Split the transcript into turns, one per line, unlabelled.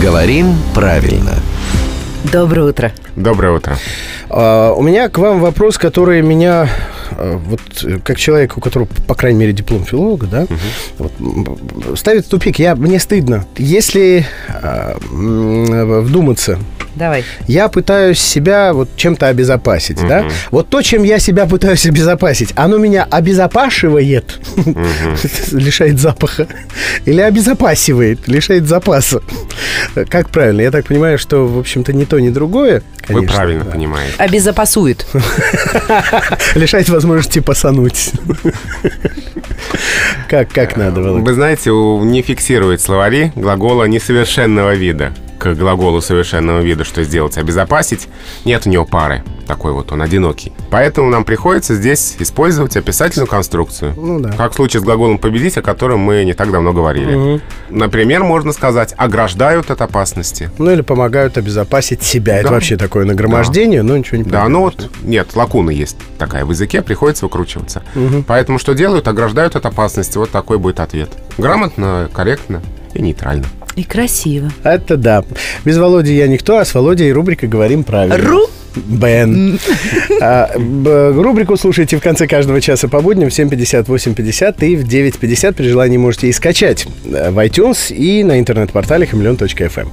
Говорим правильно.
Доброе утро.
Доброе утро.
А, у меня к вам вопрос, который меня, а, вот как человек, у которого, по крайней мере, диплом филолога, да, вот, м, ставит в тупик. Я, мне стыдно. Если а, вдуматься,
Давай.
я пытаюсь себя вот чем-то обезопасить, да? Вот то, чем я себя пытаюсь обезопасить, оно меня обезопашивает, лишает запаха, или обезопасивает, лишает запаса. Как правильно? Я так понимаю, что, в общем-то, ни то, ни другое.
Вы
конечно,
правильно
да.
понимаете.
Обезопасует.
Лишает возможности посануть. Как, как надо, Володь?
Вы знаете, у- не фиксирует словари глагола несовершенного вида к глаголу совершенного вида, что сделать, обезопасить, нет у него пары. Такой вот он одинокий. Поэтому нам приходится здесь использовать описательную конструкцию.
Ну да.
Как в случае с глаголом победить, о котором мы не так давно говорили. Например, можно сказать, ограждают от опасности.
Ну или помогают обезопасить себя. Это
Да.
вообще такое нагромождение, но ничего не
Да,
поделаешь.
ну вот, нет, лакуна есть такая в языке, приходится выкручиваться. Поэтому что делают? Ограждают от опасности. Вот такой будет ответ. Грамотно, корректно и нейтрально.
И красиво.
Это да. Без Володи я никто, а с Володей рубрика «Говорим правильно».
Ру?
Бен. А, б- рубрику слушайте в конце каждого часа по будням в 7.50, 8.50 и в 9.50 при желании можете и скачать э, в iTunes и на интернет-портале хамелеон.фм.